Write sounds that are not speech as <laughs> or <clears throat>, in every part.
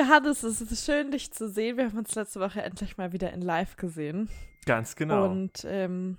Johannes, es ist schön, dich zu sehen. Wir haben uns letzte Woche endlich mal wieder in Live gesehen. Ganz genau. Und ähm,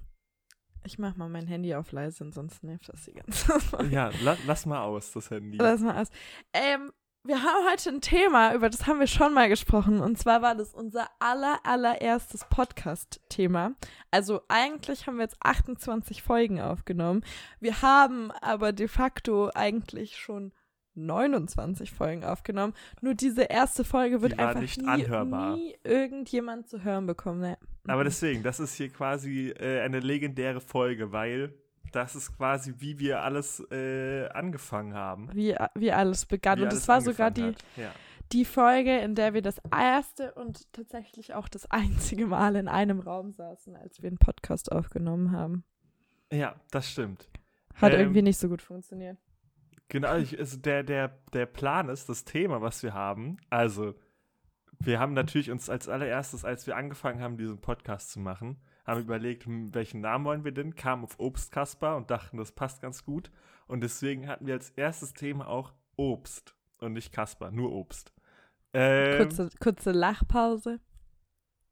ich mach mal mein Handy auf leise, ansonsten nervt das die ganze <laughs> Zeit. ja, la lass mal aus, das Handy. Lass mal aus. Ähm, wir haben heute ein Thema, über das haben wir schon mal gesprochen. Und zwar war das unser aller, allererstes Podcast-Thema. Also eigentlich haben wir jetzt 28 Folgen aufgenommen. Wir haben aber de facto eigentlich schon 29 Folgen aufgenommen. Nur diese erste Folge wird Die einfach nicht nie, anhörbar. nie irgendjemand zu hören bekommen. Ne? Aber deswegen, das ist hier quasi äh, eine legendäre Folge, weil das ist quasi, wie wir alles äh, angefangen haben. Wie, wie alles begann. Wie Und es war sogar die. Ja. die Folge, in der wir das erste und tatsächlich auch das einzige Mal in einem Raum saßen, als wir einen Podcast aufgenommen haben. ja, das stimmt. Hat Ähm, irgendwie nicht so gut funktioniert. Genau, ich, also der, der, der Plan ist, das Thema, was wir haben, also wir haben natürlich uns als allererstes, als wir angefangen haben, diesen Podcast zu machen, haben überlegt, hm, welchen Namen wollen wir denn, kamen auf Obstkasper und dachten, das passt ganz gut. Und deswegen hatten wir als erstes Thema auch Obst und nicht Kasper, nur Obst. Ähm, Kurze, kurze Lachpause.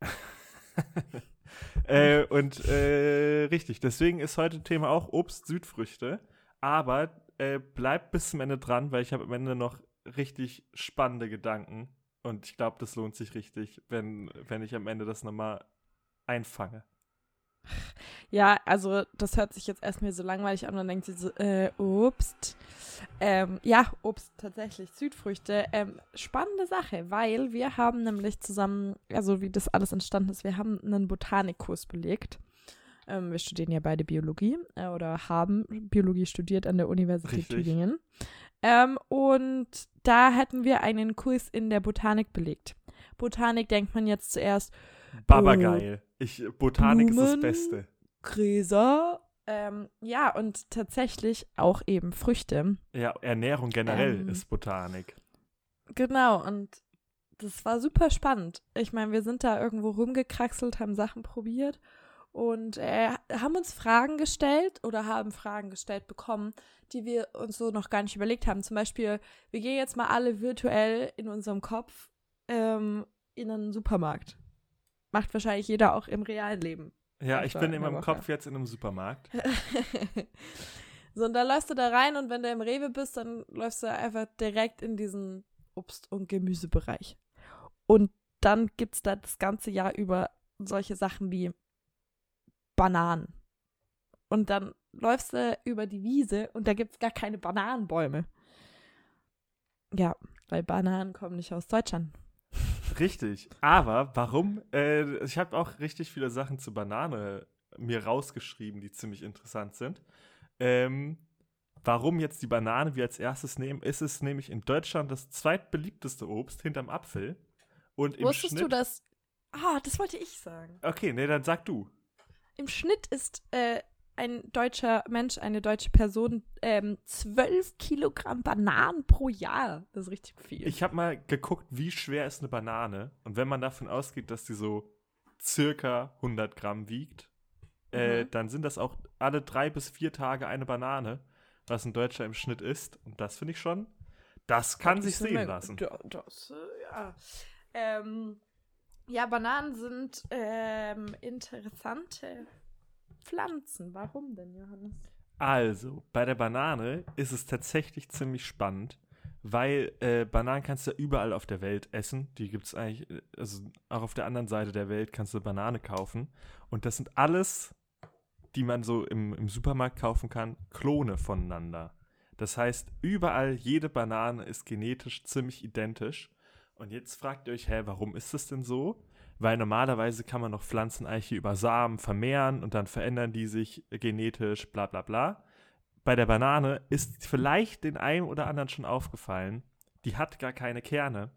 <laughs> äh, und äh, richtig, deswegen ist heute Thema auch Obst, Südfrüchte. Aber äh, bleibt bis zum Ende dran, weil ich habe am Ende noch richtig spannende Gedanken. Und ich glaube, das lohnt sich richtig, wenn, wenn ich am Ende das nochmal einfange. Ja, also das hört sich jetzt erstmal so langweilig an. Dann denkt sie so, äh, Obst. Ähm, ja, Obst tatsächlich, Südfrüchte. Ähm, spannende Sache, weil wir haben nämlich zusammen, also wie das alles entstanden ist, wir haben einen Botanikkurs belegt. Ähm, wir studieren ja beide Biologie äh, oder haben Biologie studiert an der Universität Richtig. Tübingen. Ähm, und da hätten wir einen Kurs in der Botanik belegt. Botanik denkt man jetzt zuerst, Babageil. Ich, Botanik ist Blumen. das Beste. Gräser. Ähm, ja, und tatsächlich auch eben Früchte. Ja, Ernährung generell Ähm. ist Botanik. Genau, und das war super spannend. Ich meine, wir sind da irgendwo rumgekraxelt, haben Sachen probiert und äh, haben uns Fragen gestellt oder haben Fragen gestellt bekommen, die wir uns so noch gar nicht überlegt haben. Zum Beispiel, wir gehen jetzt mal alle virtuell in unserem Kopf ähm, in einen Supermarkt. Macht wahrscheinlich jeder auch im realen Leben. Ja, ich bin in meinem Woche. Kopf jetzt in einem Supermarkt. <laughs> so, und da läufst du da rein und wenn du im Rewe bist, dann läufst du einfach direkt in diesen Obst- und Gemüsebereich. Und dann gibt es da das ganze Jahr über solche Sachen wie Bananen. Und dann läufst du über die Wiese und da gibt es gar keine Bananenbäume. Ja, weil Bananen kommen nicht aus Deutschland. Richtig. Aber warum? Äh, ich habe auch richtig viele Sachen zu Banane mir rausgeschrieben, die ziemlich interessant sind. Ähm, warum jetzt die Banane wir als erstes nehmen, ist es nämlich in Deutschland das zweitbeliebteste Obst hinterm Apfel. Und im Wusstest Schnitt. du das? Ah, das wollte ich sagen. Okay, nee, dann sag du. Im Schnitt ist äh, ein deutscher Mensch, eine deutsche Person, ähm, 12 Kilogramm Bananen pro Jahr. Das ist richtig viel. Ich habe mal geguckt, wie schwer ist eine Banane. Und wenn man davon ausgeht, dass die so circa 100 Gramm wiegt, äh, Mhm. dann sind das auch alle drei bis vier Tage eine Banane, was ein Deutscher im Schnitt isst. Und das finde ich schon, das kann Das sich sehen lassen. Da, das, ja. Ähm, ja, Bananen sind ähm, interessante Pflanzen. Warum denn, Johannes? Also, bei der Banane ist es tatsächlich ziemlich spannend, weil äh, Bananen kannst du überall auf der Welt essen. Die gibt es eigentlich, äh, also auch auf der anderen Seite der Welt kannst du Banane kaufen. Und das sind alles, die man so im, im Supermarkt kaufen kann, Klone voneinander. Das heißt, überall jede Banane ist genetisch ziemlich identisch. Und jetzt fragt ihr euch, hä, warum ist das denn so? Weil normalerweise kann man noch Pflanzen eigentlich hier über Samen vermehren und dann verändern die sich genetisch, bla bla bla. Bei der Banane ist vielleicht den einen oder anderen schon aufgefallen, die hat gar keine Kerne,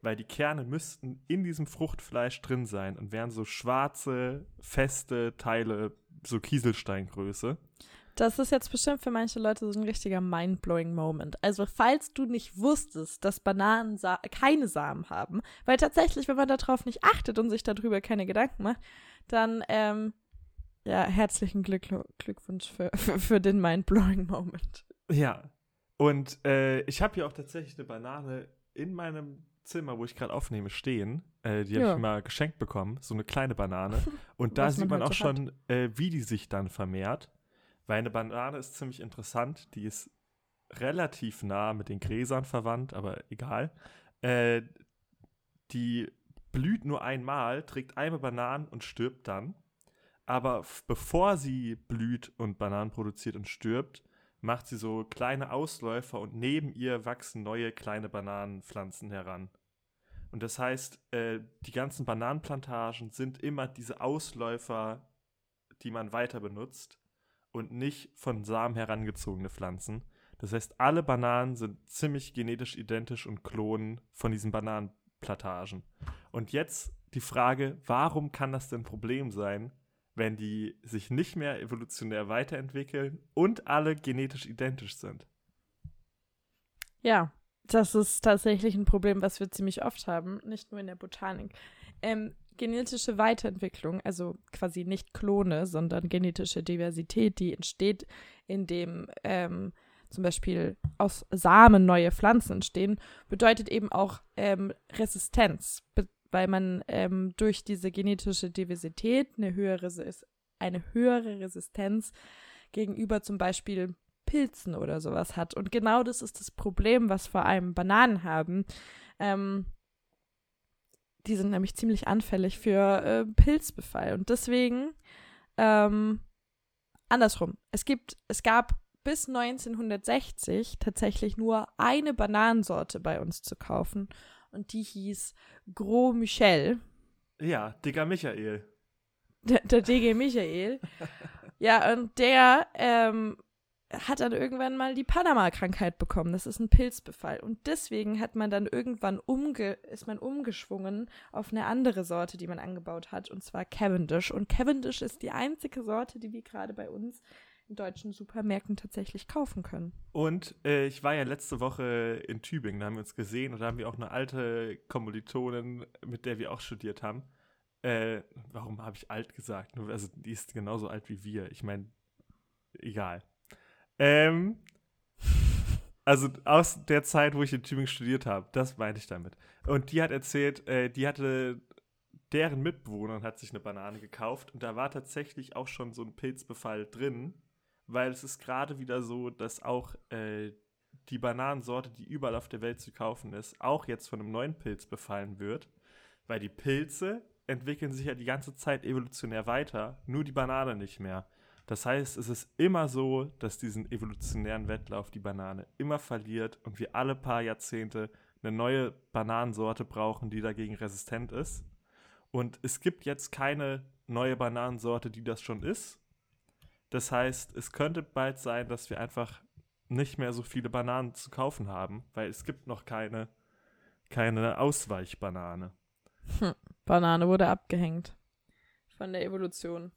weil die Kerne müssten in diesem Fruchtfleisch drin sein und wären so schwarze, feste Teile, so Kieselsteingröße. Das ist jetzt bestimmt für manche Leute so ein richtiger mind-blowing Moment. Also, falls du nicht wusstest, dass Bananen sa keine Samen haben, weil tatsächlich, wenn man darauf nicht achtet und sich darüber keine Gedanken macht, dann, ähm, ja, herzlichen Glück Glückwunsch für, für, für den mind-blowing Moment. Ja. Und äh, ich habe hier auch tatsächlich eine Banane in meinem Zimmer, wo ich gerade aufnehme, stehen. Äh, die habe Ja. ich mal geschenkt bekommen, so eine kleine Banane. <laughs> Und da Was man sieht man halt auch schon, äh, wie die sich dann vermehrt. Weil eine Banane ist ziemlich interessant. Die ist relativ nah mit den Gräsern verwandt, aber egal. Äh, die blüht nur einmal, trägt einmal Bananen und stirbt dann. Aber bevor sie blüht und Bananen produziert und stirbt, macht sie so kleine Ausläufer und neben ihr wachsen neue kleine Bananenpflanzen heran. Und das heißt, äh, die ganzen Bananenplantagen sind immer diese Ausläufer, die man weiter benutzt und nicht von Samen herangezogene Pflanzen. Das heißt, alle Bananen sind ziemlich genetisch identisch und Klonen von diesen Bananenplantagen. Und jetzt die Frage, warum kann das denn ein Problem sein, wenn die sich nicht mehr evolutionär weiterentwickeln und alle genetisch identisch sind? Ja, das ist tatsächlich ein Problem, was wir ziemlich oft haben, nicht nur in der Botanik. Ähm, genetische Weiterentwicklung, also quasi nicht Klone, sondern genetische Diversität, die entsteht, indem ähm, zum Beispiel aus Samen neue Pflanzen entstehen, bedeutet eben auch ähm, Resistenz, weil man ähm, durch diese genetische Diversität eine höhere, eine höhere Resistenz gegenüber zum Beispiel Pilzen oder sowas hat. Und genau das ist das Problem, was vor allem Bananen haben. Ähm, die sind nämlich ziemlich anfällig für äh, Pilzbefall. Und deswegen, ähm, andersrum, es gibt, es gab bis 1960 tatsächlich nur eine Bananensorte bei uns zu kaufen. Und die hieß Gros Michel. Ja, Digger Michael. Der, der DG Michael. <laughs> ja, und der ähm, hat dann irgendwann mal die Panama-Krankheit bekommen. Das ist ein Pilzbefall. Und deswegen hat man dann irgendwann umge ist man umgeschwungen auf eine andere Sorte, die man angebaut hat, und zwar Cavendish. Und Cavendish ist die einzige Sorte, die wir gerade bei uns in deutschen Supermärkten tatsächlich kaufen können. Und äh, ich war ja letzte Woche in Tübingen, da haben wir uns gesehen und da haben wir auch eine alte Kommilitonin, mit der wir auch studiert haben. Äh, warum habe ich alt gesagt? Also die ist genauso alt wie wir. Ich meine, egal. Ähm, also aus der Zeit, wo ich in Tübingen studiert habe, das meinte ich damit. Und die hat erzählt, äh, die hatte deren Mitbewohnerin hat sich eine Banane gekauft und da war tatsächlich auch schon so ein Pilzbefall drin, weil es ist gerade wieder so, dass auch äh, die Bananensorte, die überall auf der Welt zu kaufen ist, auch jetzt von einem neuen Pilz befallen wird, weil die Pilze entwickeln sich ja die ganze Zeit evolutionär weiter, nur die Banane nicht mehr. Das heißt, es ist immer so, dass diesen evolutionären Wettlauf die Banane immer verliert und wir alle paar Jahrzehnte eine neue Bananensorte brauchen, die dagegen resistent ist. Und es gibt jetzt keine neue Bananensorte, die das schon ist. Das heißt, es könnte bald sein, dass wir einfach nicht mehr so viele Bananen zu kaufen haben, weil es gibt noch keine, keine Ausweichbanane. Hm. Banane wurde abgehängt von der Evolution.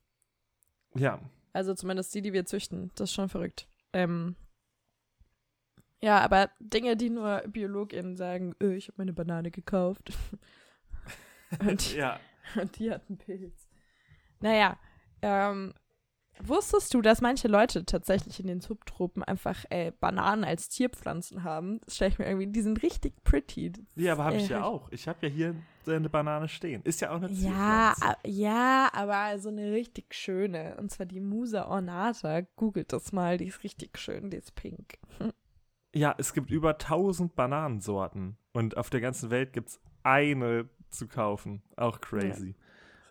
Ja, Also zumindest die, die wir züchten. Das ist schon verrückt. Ähm, ja, aber Dinge, die nur BiologInnen sagen, öh, ich habe meine Banane gekauft. <laughs> und, <laughs> ja. <laughs> und die hat einen Pilz. Naja, ähm, wusstest du, dass manche Leute tatsächlich in den Subtropen einfach äh, Bananen als Tierpflanzen haben? Das stelle ich mir irgendwie, die sind richtig pretty. Das Ja, aber habe ich ja auch. Ich habe ja hier eine Banane stehen. Ist ja auch eine Ja, Zierpflanze. a- ja, aber so eine richtig schöne. Und zwar die Musa ornata. Googelt das mal, die ist richtig schön, die ist pink. <laughs> Ja, es gibt über 1000 Bananensorten und auf der ganzen Welt gibt es eine zu kaufen. Auch crazy.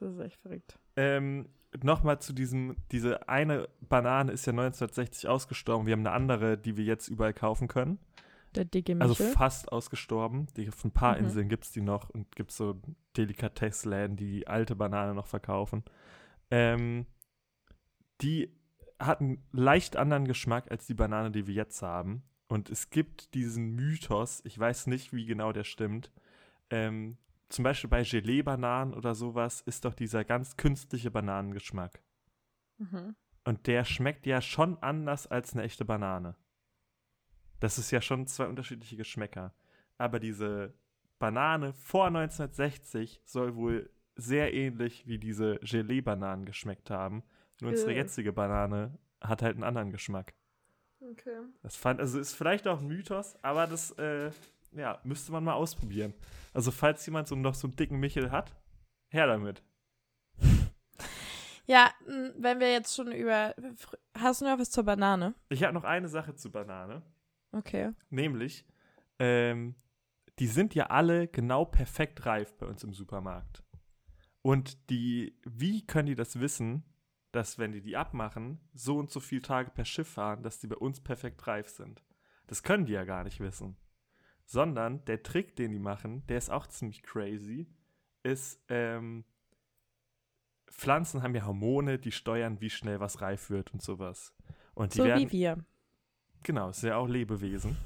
Das ist echt verrückt. Ähm, Nochmal zu diesem, diese eine Banane ist ja 1960 ausgestorben. Wir haben eine andere, die wir jetzt überall kaufen können. Der dicke Also Michel. fast ausgestorben. Die, auf ein paar Mhm. Inseln gibt es die noch und gibt so Delikatessläden, die die alte Banane noch verkaufen. Ähm, die hat einen leicht anderen Geschmack als die Banane, die wir jetzt haben. Und es gibt diesen Mythos, ich weiß nicht, wie genau der stimmt. Ähm, zum Beispiel bei Gelee-Bananen oder sowas ist doch dieser ganz künstliche Bananengeschmack. mhm. Und der schmeckt ja schon anders als eine echte Banane. Das ist ja schon zwei unterschiedliche Geschmäcker. Aber diese Banane vor 1960 soll wohl sehr ähnlich wie diese Gelee-Bananen geschmeckt haben. Nur unsere Äh. jetzige Banane hat halt einen anderen Geschmack. Okay. Das fand, also ist vielleicht auch ein Mythos, aber das äh, ja, müsste man mal ausprobieren. Also falls jemand so noch so einen dicken Michel hat, her damit. Ja, wenn wir jetzt schon über. Hast du noch was zur Banane? Ich habe noch eine Sache zu Banane. Okay. Nämlich, ähm, die sind ja alle genau perfekt reif bei uns im Supermarkt. Und die, wie können die das wissen, dass wenn die die abmachen, so und so viele Tage per Schiff fahren, dass die bei uns perfekt reif sind? Das können die ja gar nicht wissen. Sondern der Trick, den die machen, der ist auch ziemlich crazy, ist, ähm, Pflanzen haben ja Hormone, die steuern, wie schnell was reif wird und sowas. Und die so werden, wie wir. Genau, ist ja auch Lebewesen.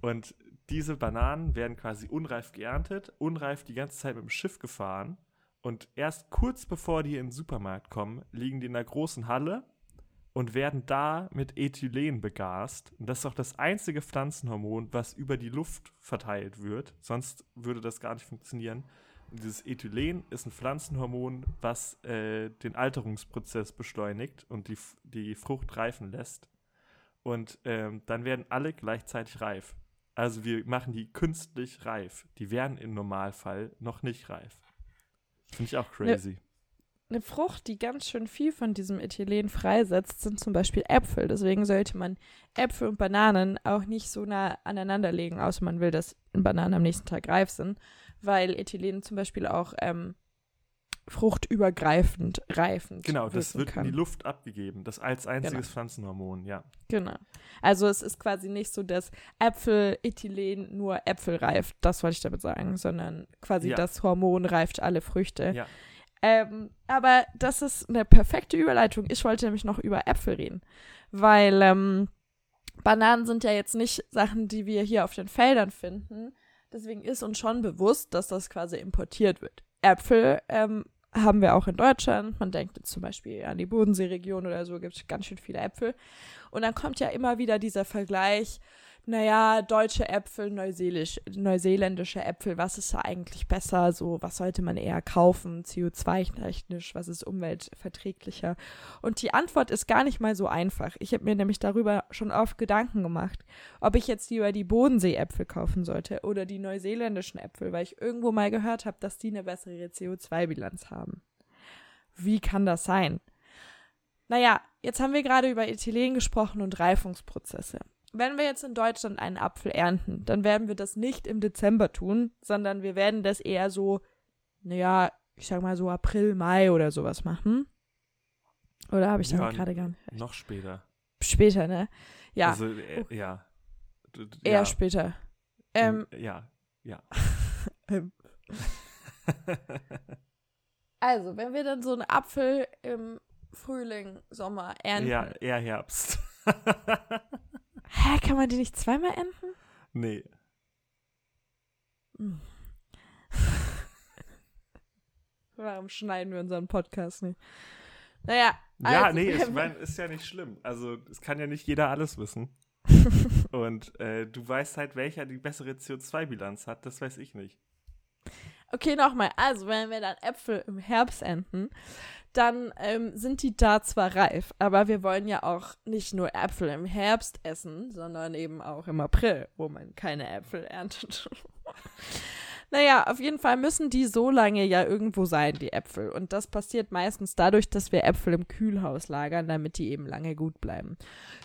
Und diese Bananen werden quasi unreif geerntet, unreif die ganze Zeit mit dem Schiff gefahren. Und erst kurz bevor die in den Supermarkt kommen, liegen die in einer großen Halle und werden da mit Ethylen begast. Und das ist auch das einzige Pflanzenhormon, was über die Luft verteilt wird. Sonst würde das gar nicht funktionieren. Und dieses Ethylen ist ein Pflanzenhormon, was äh, den Alterungsprozess beschleunigt und die, die Frucht reifen lässt. Und ähm, dann werden alle gleichzeitig reif. Also wir machen die künstlich reif. Die werden im Normalfall noch nicht reif. Finde ich auch crazy. Eine Frucht, die ganz schön viel von diesem Ethylen freisetzt, sind zum Beispiel Äpfel. Deswegen sollte man Äpfel und Bananen auch nicht so nah aneinander legen, außer man will, dass Bananen am nächsten Tag reif sind, weil Ethylen zum Beispiel auch ähm, fruchtübergreifend reifend. Genau, das wird kann. in die Luft abgegeben. Das als einziges genau. Pflanzenhormon, ja. Genau. Also es ist quasi nicht so, dass Äpfelethylen nur Äpfel reift, das wollte ich damit sagen, sondern quasi ja. das Hormon reift alle Früchte. Ja. Ähm, aber das ist eine perfekte Überleitung. Ich wollte nämlich noch über Äpfel reden, weil ähm, Bananen sind ja jetzt nicht Sachen, die wir hier auf den Feldern finden. Deswegen ist uns schon bewusst, dass das quasi importiert wird. Äpfel ähm, haben wir auch in Deutschland. Man denkt jetzt zum Beispiel an die Bodenseeregion oder so, gibt es ganz schön viele Äpfel. Und dann kommt ja immer wieder dieser Vergleich, naja, deutsche Äpfel, neuseeländische Äpfel, was ist da eigentlich besser? So, was sollte man eher kaufen? CO2-technisch, was ist umweltverträglicher? Und die Antwort ist gar nicht mal so einfach. Ich habe mir nämlich darüber schon oft Gedanken gemacht, ob ich jetzt lieber die Bodensee-Äpfel kaufen sollte oder die neuseeländischen Äpfel, weil ich irgendwo mal gehört habe, dass die eine bessere CO2-Bilanz haben. Wie kann das sein? Naja, jetzt haben wir gerade über Ethylen gesprochen und Reifungsprozesse wenn wir jetzt in Deutschland einen Apfel ernten, dann werden wir das nicht im Dezember tun, sondern wir werden das eher so, naja, ich sag mal so April, Mai oder sowas machen. Oder habe ich ja, damit gerade gar nicht recht? Noch später. Später, ne? Ja. Also, äh, ja. D eher ja. später. Ähm, ja, ja. <laughs> Also, wenn wir dann so einen Apfel im Frühling, Sommer ernten. Ja, eher Herbst. <laughs> Hä, kann man die nicht zweimal enden? Nee. Hm. <laughs> Warum schneiden wir unseren Podcast nicht? Naja. Ja, also, nee, ich meine, ist ja nicht schlimm. Also, es kann ja nicht jeder alles wissen. <laughs> Und äh, du weißt halt, welcher die bessere CO2-Bilanz hat, das weiß ich nicht. Okay, nochmal. Also, wenn wir dann Äpfel im Herbst enden, dann ähm, sind die da zwar reif, aber wir wollen ja auch nicht nur Äpfel im Herbst essen, sondern eben auch im April, wo man keine Äpfel erntet. <laughs> naja, auf jeden Fall müssen die so lange ja irgendwo sein, die Äpfel. Und das passiert meistens dadurch, dass wir Äpfel im Kühlhaus lagern, damit die eben lange gut bleiben.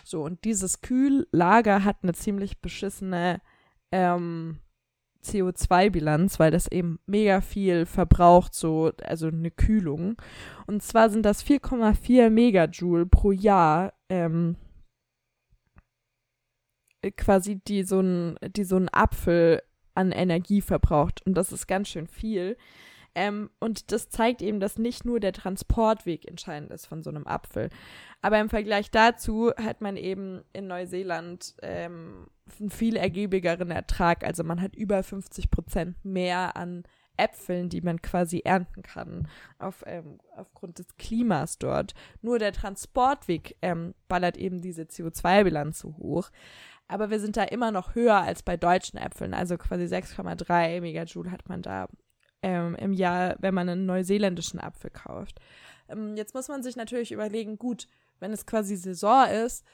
So, und dieses Kühllager hat eine ziemlich beschissene ähm, CO2-Bilanz, weil das eben mega viel verbraucht, so, also eine Kühlung. Und zwar sind das 4,4 Megajoule pro Jahr, ähm, quasi, die so ein, die so ein Apfel an Energie verbraucht. Und das ist ganz schön viel. Ähm, und das zeigt eben, dass nicht nur der Transportweg entscheidend ist von so einem Apfel. Aber im Vergleich dazu hat man eben in Neuseeland ähm, einen viel ergiebigeren Ertrag. Also man hat über 50 Prozent mehr an Äpfeln, die man quasi ernten kann, auf, ähm, aufgrund des Klimas dort. Nur der Transportweg ähm, ballert eben diese CO2-Bilanz so hoch. Aber wir sind da immer noch höher als bei deutschen Äpfeln. Also quasi 6,3 Megajoule hat man da ähm, im Jahr, wenn man einen neuseeländischen Apfel kauft. Ähm, jetzt muss man sich natürlich überlegen, gut, wenn es quasi Saison ist,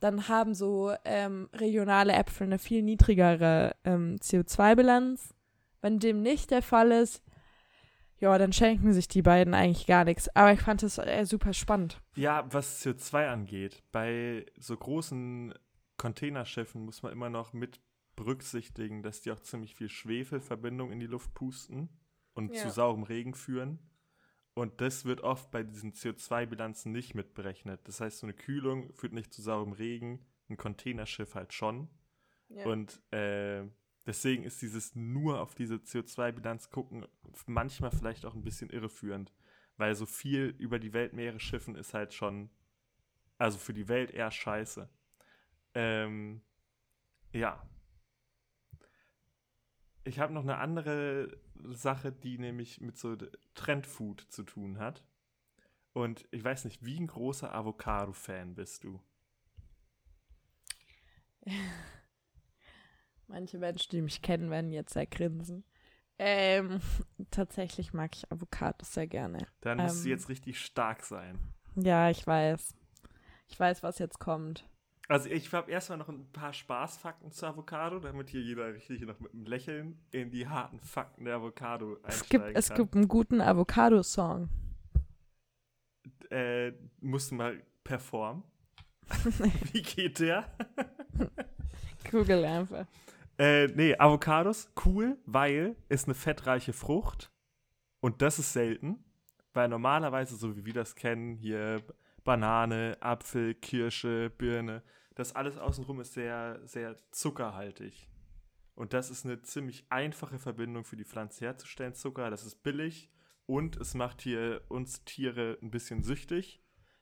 dann haben so ähm, regionale Äpfel eine viel niedrigere ähm, CO2-Bilanz. Wenn dem nicht der Fall ist, ja, dann schenken sich die beiden eigentlich gar nichts. Aber ich fand es äh, super spannend. Ja, was CO2 angeht, bei so großen Containerschiffen muss man immer noch mit berücksichtigen, dass die auch ziemlich viel Schwefelverbindung in die Luft pusten und Ja. zu saurem Regen führen. Und das wird oft bei diesen CO2-Bilanzen nicht mitberechnet. Das heißt, so eine Kühlung führt nicht zu saurem Regen, ein Containerschiff halt schon. Ja. Und äh, deswegen ist dieses nur auf diese CO2-Bilanz gucken manchmal vielleicht auch ein bisschen irreführend, weil so viel über die Weltmeere schiffen ist halt schon, also für die Welt eher scheiße. Ähm, ja. Ich habe noch eine andere Sache, die nämlich mit so Trendfood zu tun hat. Und ich weiß nicht, wie ein großer Avocado-Fan bist du? <laughs> Manche Menschen, die mich kennen, werden jetzt sehr grinsen. Ähm, <laughs> tatsächlich mag ich Avocados sehr gerne. Dann musst du Ähm. jetzt richtig stark sein. Ja, ich weiß. Ich weiß, was jetzt kommt. Also ich habe erstmal noch ein paar Spaßfakten zu Avocado, damit hier jeder richtig noch mit einem Lächeln in die harten Fakten der Avocado einsteigen Es gibt, es kann. gibt einen guten Avocado-Song. Äh, musst du mal performen. <laughs> Wie geht der? <laughs> Google einfach. Äh, nee, Avocados, cool, weil ist eine fettreiche Frucht. Und das ist selten. Weil normalerweise, so wie wir das kennen, hier Banane, Apfel, Kirsche, Birne, das alles außenrum ist sehr, sehr zuckerhaltig. Und das ist eine ziemlich einfache Verbindung für die Pflanze herzustellen, Zucker. Das ist billig und es macht hier uns Tiere ein bisschen süchtig.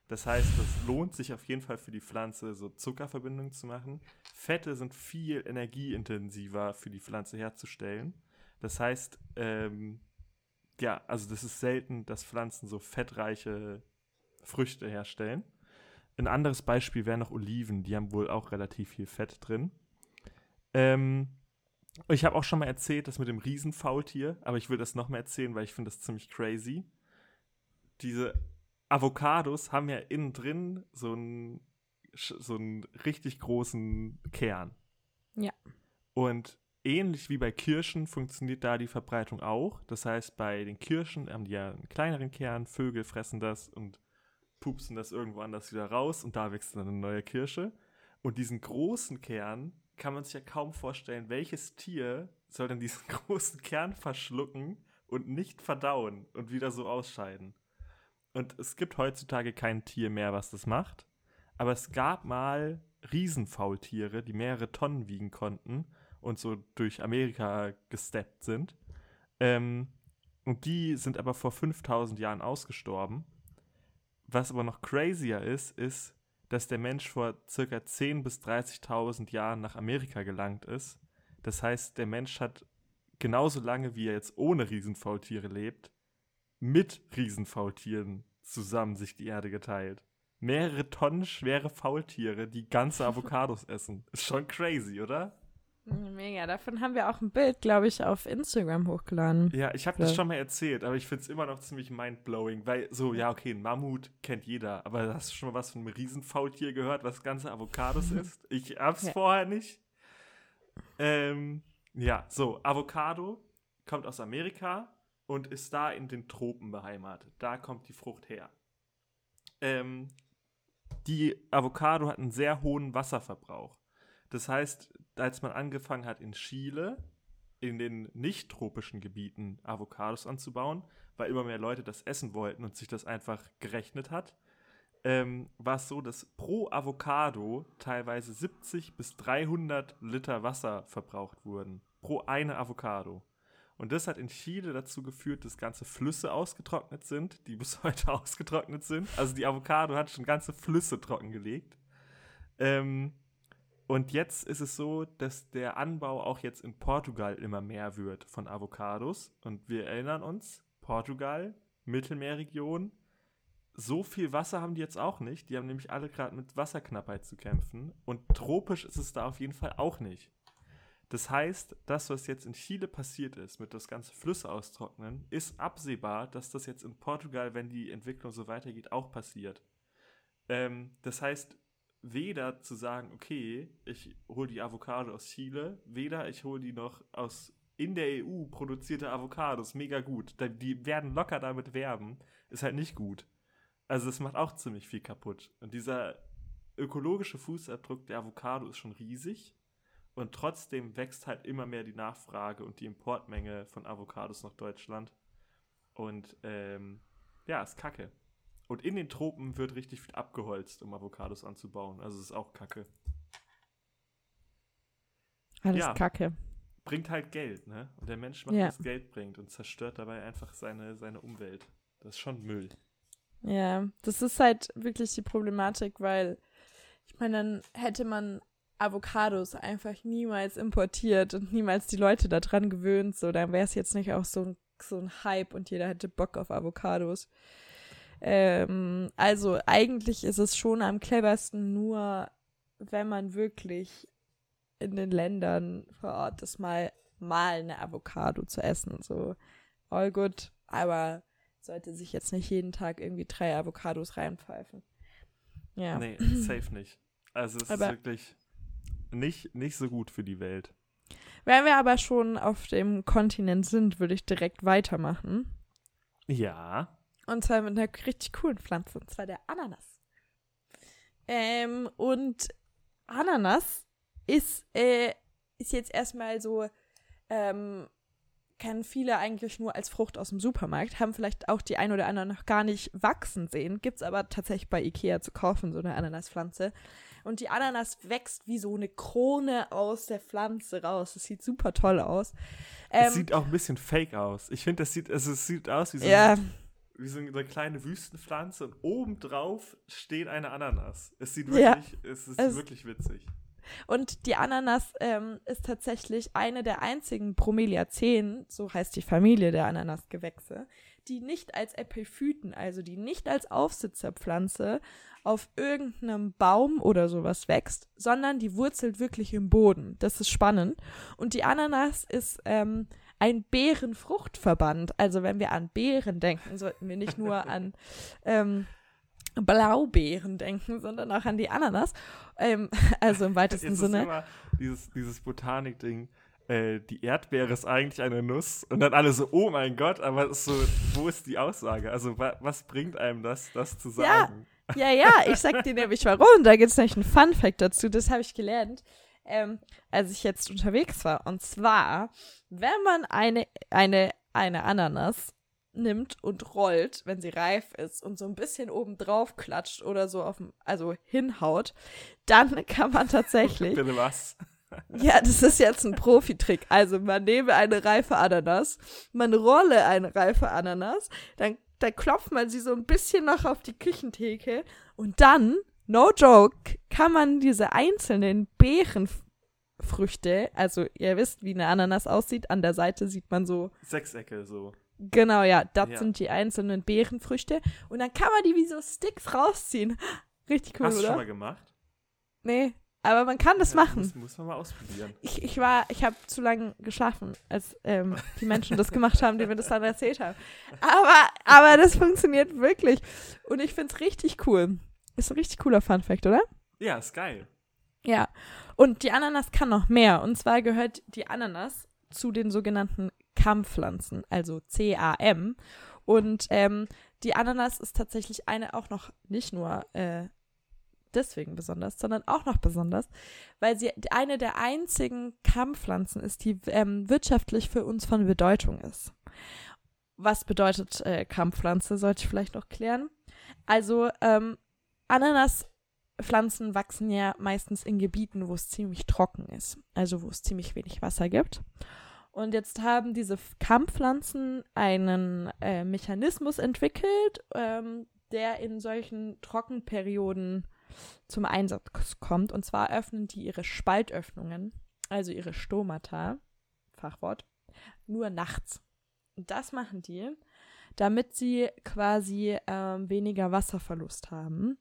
Das heißt, es lohnt sich auf jeden Fall für die Pflanze, so Zuckerverbindungen zu machen. Fette sind viel energieintensiver für die Pflanze herzustellen. Das heißt, ähm, ja, also das ist selten, dass Pflanzen so fettreiche Früchte herstellen. Ein anderes Beispiel wären noch Oliven, die haben wohl auch relativ viel Fett drin. Ähm, ich habe auch schon mal erzählt, das mit dem Riesenfaultier, aber ich will das noch mal erzählen, weil ich finde das ziemlich crazy. Diese Avocados haben ja innen drin so einen, so einen richtig großen Kern. Ja. Und ähnlich wie bei Kirschen funktioniert da die Verbreitung auch. Das heißt, bei den Kirschen haben die ja einen kleineren Kern, Vögel fressen das und pupsen das irgendwo anders wieder raus und da wächst dann eine neue Kirsche. Und diesen großen Kern kann man sich ja kaum vorstellen, welches Tier soll denn diesen <laughs> großen Kern verschlucken und nicht verdauen und wieder so ausscheiden. Und es gibt heutzutage kein Tier mehr, was das macht. Aber es gab mal Riesenfaultiere, die mehrere Tonnen wiegen konnten und so durch Amerika gesteppt sind. Ähm, und die sind aber vor 5000 Jahren ausgestorben. Was aber noch crazier ist, ist, dass der Mensch vor circa 10.000 bis 30.000 Jahren nach Amerika gelangt ist. Das heißt, der Mensch hat genauso lange, wie er jetzt ohne Riesenfaultiere lebt, mit Riesenfaultieren zusammen sich die Erde geteilt. Mehrere Tonnen schwere Faultiere, die ganze Avocados essen. Ist schon crazy, oder? Mega. Davon haben wir auch ein Bild, glaube ich, auf Instagram hochgeladen. Ja, ich habe das Ja. schon mal erzählt, aber ich finde es immer noch ziemlich mindblowing, weil so, ja, okay, ein Mammut kennt jeder, aber hast du schon mal was von einem Riesenfaultier gehört, was ganze Avocados ist? Ich hab's Ja. vorher nicht. Ähm, ja, so, Avocado kommt aus Amerika und ist da in den Tropen beheimatet. Da kommt die Frucht her. Ähm, die Avocado hat einen sehr hohen Wasserverbrauch. Das heißt, als man angefangen hat in Chile, in den nicht tropischen Gebieten Avocados anzubauen, weil immer mehr Leute das essen wollten und sich das einfach gerechnet hat, ähm, war es so, dass pro Avocado teilweise 70 bis 300 Liter Wasser verbraucht wurden. Pro eine Avocado. Und das hat in Chile dazu geführt, dass ganze Flüsse ausgetrocknet sind, die <laughs> bis heute ausgetrocknet sind. Also die Avocado hat schon ganze Flüsse trockengelegt. Ähm, und jetzt ist es so, dass der Anbau auch jetzt in Portugal immer mehr wird von Avocados. Und wir erinnern uns, Portugal, Mittelmeerregion, so viel Wasser haben die jetzt auch nicht. Die haben nämlich alle gerade mit Wasserknappheit zu kämpfen. Und tropisch ist es da auf jeden Fall auch nicht. Das heißt, das, was jetzt in Chile passiert ist, mit das ganze Flüsse austrocknen, ist absehbar, dass das jetzt in Portugal, wenn die Entwicklung so weitergeht, auch passiert. Ähm, das heißt, weder zu sagen, okay, ich hole die Avocado aus Chile, weder ich hole die noch aus in der EU produzierte Avocados, mega gut. Die werden locker damit werben, ist halt nicht gut. Also es macht auch ziemlich viel kaputt. Und dieser ökologische Fußabdruck der Avocado ist schon riesig. Und trotzdem wächst halt immer mehr die Nachfrage und die Importmenge von Avocados nach Deutschland. Und ähm, ja, ist kacke. Und in den Tropen wird richtig viel abgeholzt, um Avocados anzubauen. Also es ist auch kacke. Alles ja, kacke. Bringt halt Geld, ne? Und der Mensch macht, ja. was Geld bringt und zerstört dabei einfach seine, seine Umwelt. Das ist schon Müll. Ja, das ist halt wirklich die Problematik, weil ich meine, dann hätte man Avocados einfach niemals importiert und niemals die Leute daran gewöhnt. So, dann wäre es jetzt nicht auch so ein, so ein Hype und jeder hätte Bock auf Avocados. Ähm, also eigentlich ist es schon am cleversten nur, wenn man wirklich in den Ländern vor Ort ist, mal, mal eine Avocado zu essen. So, all good, aber sollte sich jetzt nicht jeden Tag irgendwie drei Avocados reinpfeifen. Ja. Nee, <laughs> safe nicht. Also es aber ist wirklich nicht, nicht so gut für die Welt. Wenn wir aber schon auf dem Kontinent sind, würde ich direkt weitermachen. Ja. Und zwar mit einer richtig coolen Pflanze, und zwar der Ananas. Ähm, und Ananas ist, äh, ist jetzt erstmal so, ähm, kennen viele eigentlich nur als Frucht aus dem Supermarkt, haben vielleicht auch die ein oder andere noch gar nicht wachsen sehen, gibt es aber tatsächlich bei Ikea zu kaufen, so eine Ananaspflanze. Und die Ananas wächst wie so eine Krone aus der Pflanze raus. Das sieht super toll aus. Ähm, es sieht auch ein bisschen fake aus. Ich finde, das sieht, also es sieht aus wie so, ja. eine, wie so eine kleine Wüstenpflanze und obendrauf steht eine Ananas. Es sieht wirklich, ja. es ist es, wirklich witzig. Und die Ananas ähm, ist tatsächlich eine der einzigen Bromeliaceen, so heißt die Familie der Ananasgewächse, die nicht als Epiphyten, also die nicht als Aufsitzerpflanze auf irgendeinem Baum oder sowas wächst, sondern die wurzelt wirklich im Boden. Das ist spannend. Und die Ananas ist ähm, ein Beerenfruchtverband. Also wenn wir an Beeren denken, sollten wir nicht nur an <laughs> ähm, Blaubeeren denken, sondern auch an die Ananas. Ähm, <laughs> also im weitesten Jetzt Sinne. Ist immer dieses, dieses Botanik-Ding. Äh, die Erdbeere ist eigentlich eine Nuss. Und dann alle so, oh mein Gott, aber ist so, wo ist die Aussage? Also, wa was bringt einem das, das zu sagen? Ja, ja, ja ich sag dir nämlich warum. Da gibt es nämlich einen Fun-Fact dazu, das habe ich gelernt. Ähm, als ich jetzt unterwegs war. Und zwar, wenn man eine, eine, eine Ananas nimmt und rollt, wenn sie reif ist und so ein bisschen oben drauf klatscht oder so auf dem, also hinhaut, dann <laughs> kann man tatsächlich. Bitte was? <laughs> Ja, das ist jetzt ein Profitrick. Also man nehme eine reife Ananas, man rolle eine reife Ananas, dann, dann klopft man sie so ein bisschen noch auf die Küchentheke und dann, no joke, kann man diese einzelnen Beerenfrüchte, also ihr wisst, wie eine Ananas aussieht, an der Seite sieht man so Sechsecke so. Genau, ja, das ja. sind die einzelnen Beerenfrüchte. Und dann kann man die wie so Sticks rausziehen. <laughs> Richtig cool, Hast oder? Hast du schon mal gemacht? Nee, aber man kann das ja, machen. Muss, muss man mal ausprobieren. Ich, ich war, ich habe zu lange geschlafen, als ähm, die Menschen das gemacht haben, die mir das dann erzählt haben. Aber, aber das funktioniert wirklich. Und ich finde es richtig cool. Ist ein richtig cooler Fun-Fact, oder? Ja, ist geil. Ja. Und die Ananas kann noch mehr. Und zwar gehört die Ananas zu den sogenannten Kampfpflanzen, also C-A-M. Und ähm, die Ananas ist tatsächlich eine auch noch nicht nur äh, deswegen besonders, sondern auch noch besonders, weil sie eine der einzigen Kampfpflanzen ist, die ähm, wirtschaftlich für uns von Bedeutung ist. Was bedeutet äh, Kampfpflanze, sollte ich vielleicht noch klären. Also ähm, Ananaspflanzen wachsen ja meistens in Gebieten, wo es ziemlich trocken ist, also wo es ziemlich wenig Wasser gibt. Und jetzt haben diese Kampfpflanzen einen äh, Mechanismus entwickelt, ähm, der in solchen Trockenperioden zum Einsatz kommt. Und zwar öffnen die ihre Spaltöffnungen, also ihre Stomata, Fachwort, nur nachts. Und das machen die, damit sie quasi ähm, weniger Wasserverlust haben.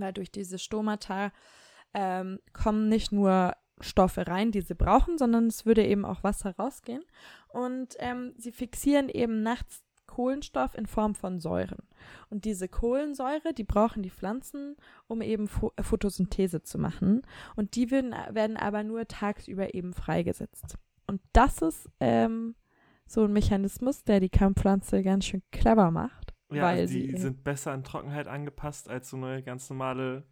Weil durch diese Stomata ähm, kommen nicht nur Stoffe rein, die sie brauchen, sondern es würde eben auch Wasser rausgehen. Und ähm, sie fixieren eben nachts Kohlenstoff in Form von Säuren. Und diese Kohlensäure, die brauchen die Pflanzen, um eben Pho Photosynthese zu machen. Und die werden, werden aber nur tagsüber eben freigesetzt. Und das ist ähm, so ein Mechanismus, der die Kammpflanze ganz schön clever macht. Ja, weil die sie, sind besser an Trockenheit angepasst als so eine ganz normale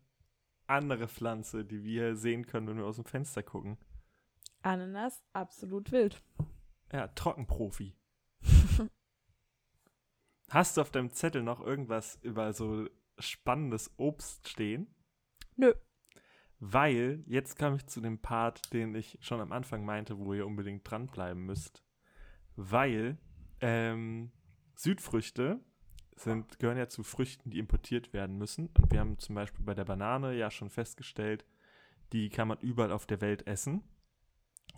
andere Pflanze, die wir sehen können, wenn wir aus dem Fenster gucken. Ananas, absolut wild. Ja, Trockenprofi. <laughs> Hast du auf deinem Zettel noch irgendwas über so spannendes Obst stehen? Nö. Weil, jetzt komme ich zu dem Part, den ich schon am Anfang meinte, wo ihr unbedingt dranbleiben müsst. Weil ähm, Südfrüchte sind, gehören ja zu Früchten, die importiert werden müssen. Und wir haben zum Beispiel bei der Banane ja schon festgestellt, die kann man überall auf der Welt essen.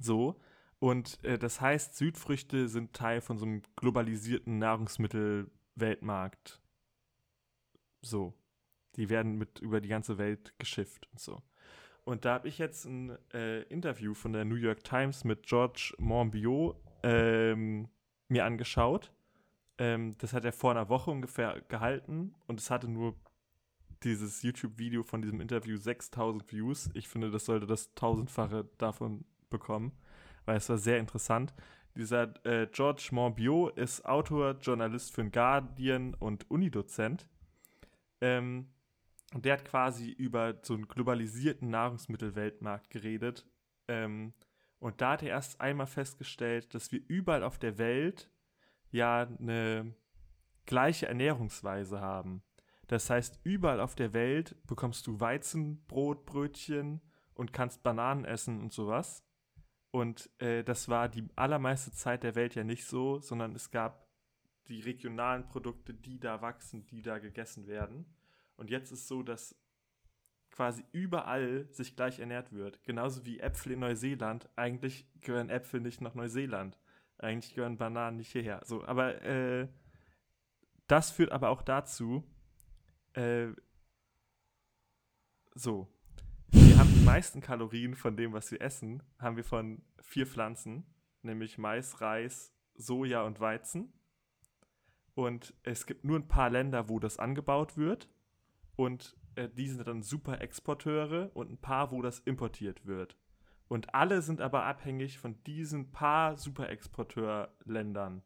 So. Und äh, das heißt, Südfrüchte sind Teil von so einem globalisierten Nahrungsmittelweltmarkt. So. Die werden mit über die ganze Welt geschifft und so. Und da habe ich jetzt ein äh, Interview von der New York Times mit George Monbiot ähm, mir angeschaut. Ähm, das hat er vor einer Woche ungefähr gehalten und es hatte nur dieses YouTube-Video von diesem Interview 6000 Views. Ich finde, das sollte das tausendfache davon bekommen, weil es war sehr interessant. Dieser äh, George Monbiot ist Autor, Journalist für den Guardian und Unidozent. Ähm, und der hat quasi über so einen globalisierten Nahrungsmittelweltmarkt geredet. Ähm, und da hat er erst einmal festgestellt, dass wir überall auf der Welt ja eine gleiche Ernährungsweise haben. Das heißt, überall auf der Welt bekommst du Weizenbrot, Brötchen und kannst Bananen essen und sowas. Und äh, das war die allermeiste Zeit der Welt ja nicht so, sondern es gab die regionalen Produkte, die da wachsen, die da gegessen werden. Und jetzt ist so, dass quasi überall sich gleich ernährt wird. Genauso wie Äpfel in Neuseeland. Eigentlich gehören Äpfel nicht nach Neuseeland. Eigentlich gehören Bananen nicht hierher. So, aber äh, das führt aber auch dazu, äh, so, wir haben die meisten Kalorien von dem, was wir essen, haben wir von vier Pflanzen, nämlich Mais, Reis, Soja und Weizen. Und es gibt nur ein paar Länder, wo das angebaut wird. Und äh, die sind dann super Exporteure und ein paar, wo das importiert wird. Und alle sind aber abhängig von diesen paar Super-Exporteur-Ländern.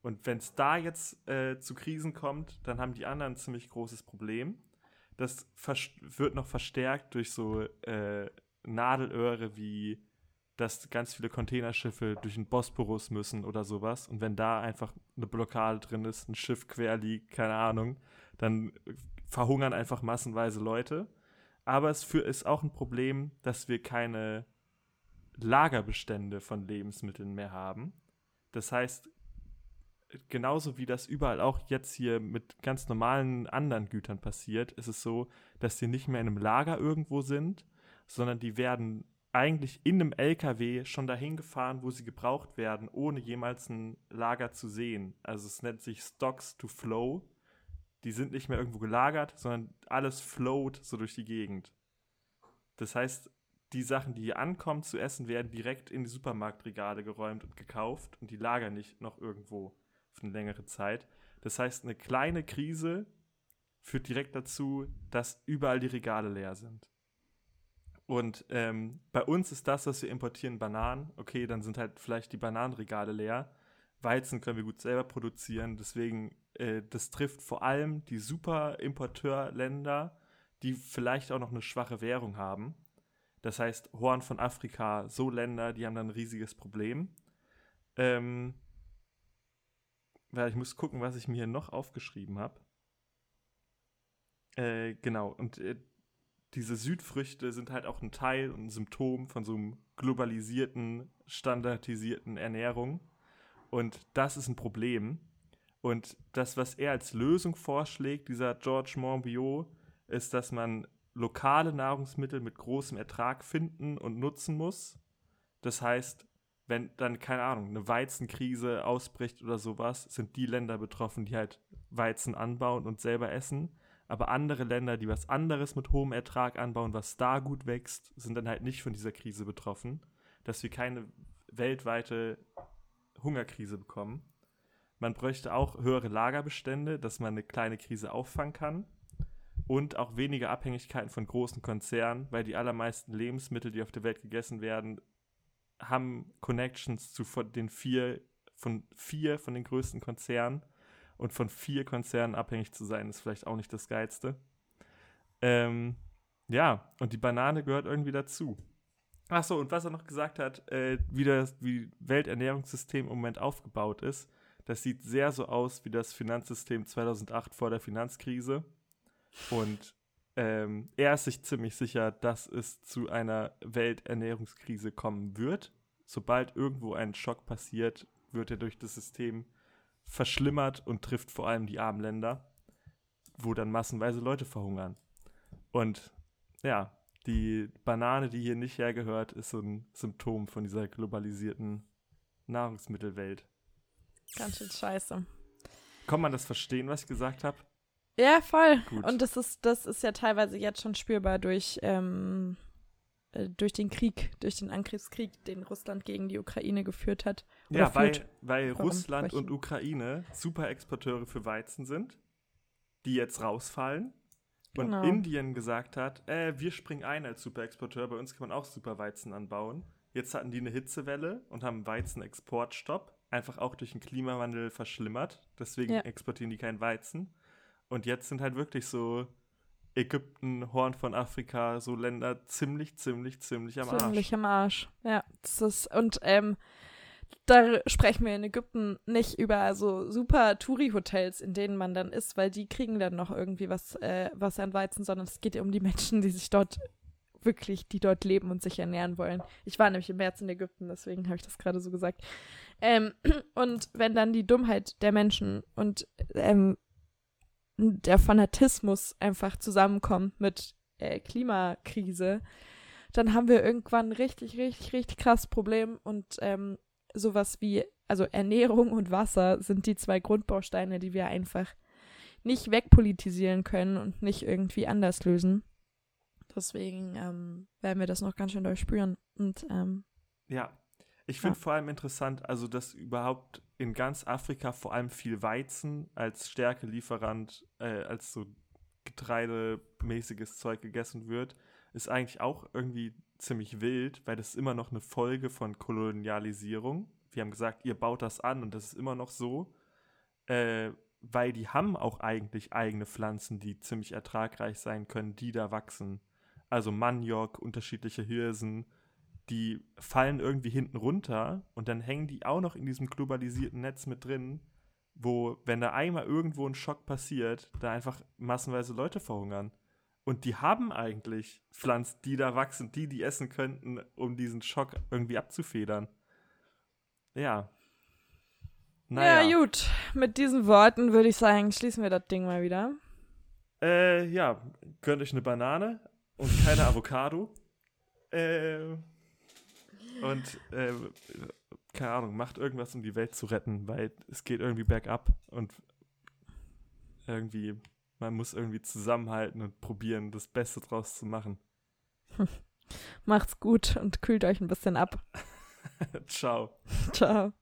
Und wenn es da jetzt äh, zu Krisen kommt, dann haben die anderen ein ziemlich großes Problem. Das wird noch verstärkt durch so äh, Nadelöhre wie, dass ganz viele Containerschiffe durch den Bosporus müssen oder sowas. Und wenn da einfach eine Blockade drin ist, ein Schiff quer liegt, keine Ahnung, dann verhungern einfach massenweise Leute. Aber es ist auch ein Problem, dass wir keine Lagerbestände von Lebensmitteln mehr haben. Das heißt, genauso wie das überall auch jetzt hier mit ganz normalen anderen Gütern passiert, ist es so, dass die nicht mehr in einem Lager irgendwo sind, sondern die werden eigentlich in einem LKW schon dahin gefahren, wo sie gebraucht werden, ohne jemals ein Lager zu sehen. Also es nennt sich Stocks to Flow. Die sind nicht mehr irgendwo gelagert, sondern alles float so durch die Gegend. Das heißt, die Sachen, die hier ankommen zu essen, werden direkt in die Supermarktregale geräumt und gekauft und die lagern nicht noch irgendwo für eine längere Zeit. Das heißt, eine kleine Krise führt direkt dazu, dass überall die Regale leer sind. Und ähm, bei uns ist das, was wir importieren, Bananen. Okay, dann sind halt vielleicht die Bananenregale leer. Weizen können wir gut selber produzieren. Deswegen, äh, das trifft vor allem die Super-Importeurländer, die vielleicht auch noch eine schwache Währung haben. Das heißt, Horn von Afrika, so Länder, die haben dann ein riesiges Problem. Ähm, weil ich muss gucken, was ich mir noch aufgeschrieben habe. Äh, genau, und äh, diese Südfrüchte sind halt auch ein Teil und ein Symptom von so einem globalisierten, standardisierten Ernährung. Und das ist ein Problem. Und das, was er als Lösung vorschlägt, dieser George Monbiot, ist, dass man lokale Nahrungsmittel mit großem Ertrag finden und nutzen muss. Das heißt, wenn dann, keine Ahnung, eine Weizenkrise ausbricht oder sowas, sind die Länder betroffen, die halt Weizen anbauen und selber essen. Aber andere Länder, die was anderes mit hohem Ertrag anbauen, was da gut wächst, sind dann halt nicht von dieser Krise betroffen. Dass wir keine weltweite Hungerkrise bekommen. Man bräuchte auch höhere Lagerbestände, dass man eine kleine Krise auffangen kann. Und auch weniger Abhängigkeiten von großen Konzernen, weil die allermeisten Lebensmittel, die auf der Welt gegessen werden, haben Connections zu den vier, von vier von den größten Konzernen. Und von vier Konzernen abhängig zu sein, ist vielleicht auch nicht das Geilste. Ähm, ja, und die Banane gehört irgendwie dazu. Achso, und was er noch gesagt hat, äh, wie das wie Welternährungssystem im Moment aufgebaut ist, das sieht sehr so aus wie das Finanzsystem 2008 vor der Finanzkrise. Und ähm, er ist sich ziemlich sicher, dass es zu einer Welternährungskrise kommen wird. Sobald irgendwo ein Schock passiert, wird er durch das System verschlimmert und trifft vor allem die armen Länder, wo dann massenweise Leute verhungern. Und ja, die Banane, die hier nicht hergehört, ist so ein Symptom von dieser globalisierten Nahrungsmittelwelt. Ganz schön scheiße. Kann man das verstehen, was ich gesagt habe? Ja, voll. Gut. Und das ist, das ist ja teilweise jetzt schon spürbar durch, ähm, äh, durch den Krieg, durch den Angriffskrieg, den Russland gegen die Ukraine geführt hat. Ja, weil, führt. weil Warum Russland und sprechen? Ukraine Superexporteure für Weizen sind, die jetzt rausfallen. Und Genau. Indien gesagt hat, äh, wir springen ein als Superexporteur, bei uns kann man auch Superweizen anbauen. Jetzt hatten die eine Hitzewelle und haben einen Weizenexportstopp, einfach auch durch den Klimawandel verschlimmert. Deswegen Ja. exportieren die kein Weizen. Und jetzt sind halt wirklich so Ägypten, Horn von Afrika, so Länder ziemlich, ziemlich, ziemlich am Arsch. Ziemlich am Arsch. Ja, das ist, und ähm, da sprechen wir in Ägypten nicht über so super Touri-Hotels, in denen man dann ist, weil die kriegen dann noch irgendwie was, äh, was an Weizen, sondern es geht um die Menschen, die sich dort wirklich, die dort leben und sich ernähren wollen. Ich war nämlich im März in Ägypten, deswegen habe ich das gerade so gesagt. Ähm, <clears throat> und wenn dann die Dummheit der Menschen und ähm, der Fanatismus einfach zusammenkommt mit äh, Klimakrise, dann haben wir irgendwann ein richtig, richtig, richtig krasses Problem und ähm, sowas wie, also Ernährung und Wasser sind die zwei Grundbausteine, die wir einfach nicht wegpolitisieren können und nicht irgendwie anders lösen. Deswegen ähm, werden wir das noch ganz schön durchspüren. Und ähm, Ja, ich finde Ja. vor allem interessant, also dass überhaupt in ganz Afrika vor allem viel Weizen als Stärkelieferant, äh, als so getreidemäßiges Zeug gegessen wird, ist eigentlich auch irgendwie ziemlich wild, weil das ist immer noch eine Folge von Kolonialisierung. Wir haben gesagt, ihr baut das an und das ist immer noch so, äh, weil die haben auch eigentlich eigene Pflanzen, die ziemlich ertragreich sein können, die da wachsen. Also Maniok, unterschiedliche Hirsen, die fallen irgendwie hinten runter und dann hängen die auch noch in diesem globalisierten Netz mit drin, wo, wenn da einmal irgendwo ein Schock passiert, da einfach massenweise Leute verhungern. Und die haben eigentlich Pflanzen, die da wachsen, die die essen könnten, um diesen Schock irgendwie abzufedern. Ja. Naja. ja, gut. Mit diesen Worten würde ich sagen, schließen wir das Ding mal wieder. Äh, ja, gönnt euch eine Banane und keine Avocado. Äh, und, äh, keine Ahnung, macht irgendwas, um die Welt zu retten, weil es geht irgendwie bergab und irgendwie, man muss irgendwie zusammenhalten und probieren, das Beste draus zu machen. <laughs> Macht's gut und kühlt euch ein bisschen ab. <laughs> Ciao. Ciao.